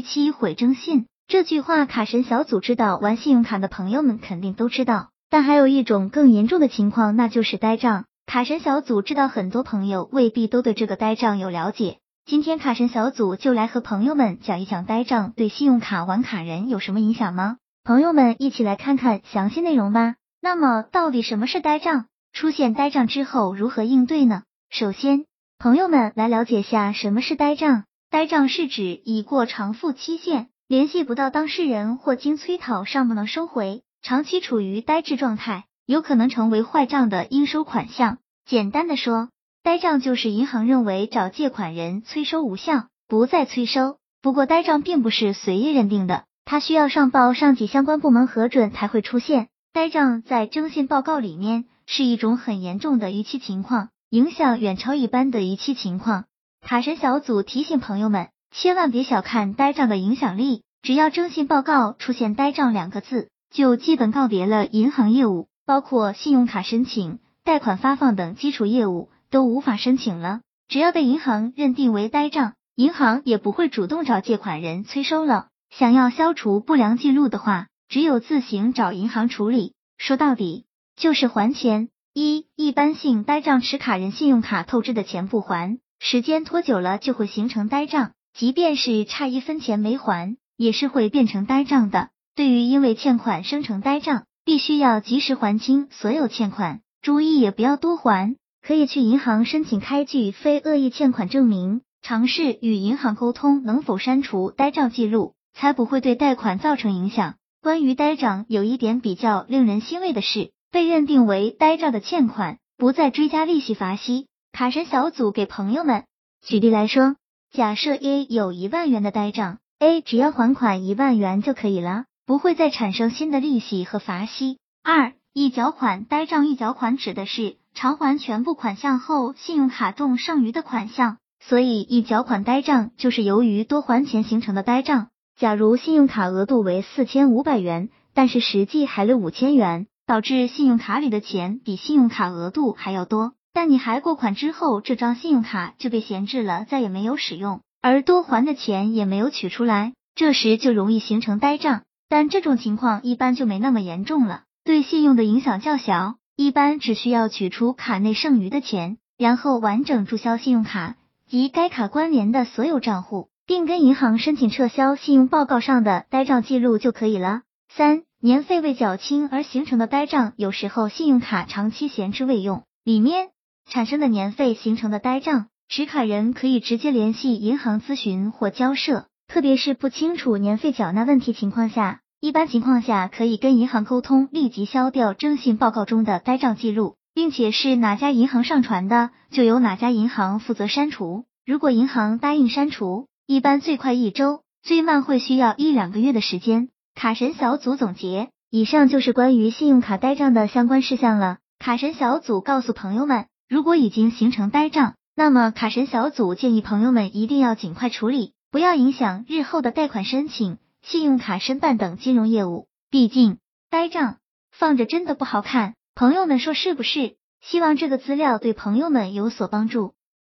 期毁征信。这句话卡神小组知道，玩信用卡的朋友们肯定都知道。但还有一种更严重的情况，那就是呆账。卡神小组知道很多朋友未必都对这个呆账有了解。今天卡神小组就来和朋友们讲一讲呆账对信用卡玩卡人有什么影响吗？朋友们一起来看看详细内容吧。那么到底什么是呆账？出现呆账之后如何应对呢？首先，朋友们来了解下什么是呆账。呆账是指已过偿付期限，联系不到当事人或经催讨尚不能收回，长期处于呆滞状态，有可能成为坏账的应收款项。简单的说，呆账就是银行认为找借款人催收无效，不再催收。不过呆账并不是随意认定的，它需要上报上级相关部门核准才会出现。呆账在征信报告里面是一种很严重的逾期情况，影响远超一般的逾期情况。卡神小组提醒朋友们，千万别小看呆账的影响力。只要征信报告出现呆账两个字，就基本告别了银行业务，包括信用卡申请、贷款发放等基础业务都无法申请了。只要被银行认定为呆账，银行也不会主动找借款人催收了。想要消除不良记录的话，只有自行找银行处理。说到底，就是还钱。一一般性呆账，持卡人信用卡透支的钱不还。时间拖久了就会形成呆账，即便是差一分钱没还，也是会变成呆账的。对于因为欠款生成呆账，必须要及时还清所有欠款，注意也不要多还，可以去银行申请开具非恶意欠款证明，尝试与银行沟通能否删除呆账记录，才不会对贷款造成影响。关于呆账，有一点比较令人欣慰的是，被认定为呆账的欠款不再追加利息罚息。卡神小组给朋友们举例来说，假设 A 有一万元的呆账，A 只要还款一万元就可以了，不会再产生新的利息和罚息。二、一缴款呆账，一缴款指的是偿还全部款项后，信用卡中剩余的款项，所以一缴款呆账就是由于多还钱形成的呆账。假如信用卡额度为四千五百元，但是实际还了五千元，导致信用卡里的钱比信用卡额度还要多。但你还过款之后，这张信用卡就被闲置了，再也没有使用，而多还的钱也没有取出来，这时就容易形成呆账。但这种情况一般就没那么严重了，对信用的影响较小，一般只需要取出卡内剩余的钱，然后完整注销信用卡及该卡关联的所有账户，并跟银行申请撤销信用报告上的呆账记录就可以了。三、年费未缴清而形成的呆账，有时候信用卡长期闲置未用，里面。产生的年费形成的呆账，持卡人可以直接联系银行咨询或交涉，特别是不清楚年费缴纳问题情况下，一般情况下可以跟银行沟通，立即消掉征信报告中的呆账记录，并且是哪家银行上传的，就由哪家银行负责删除。如果银行答应删除，一般最快一周，最慢会需要一两个月的时间。卡神小组总结，以上就是关于信用卡呆账的相关事项了。卡神小组告诉朋友们。如果已经形成呆账，那么卡神小组建议朋友们一定要尽快处理，不要影响日后的贷款申请、信用卡申办等金融业务。毕竟呆账放着真的不好看，朋友们说是不是？希望这个资料对朋友们有所帮助。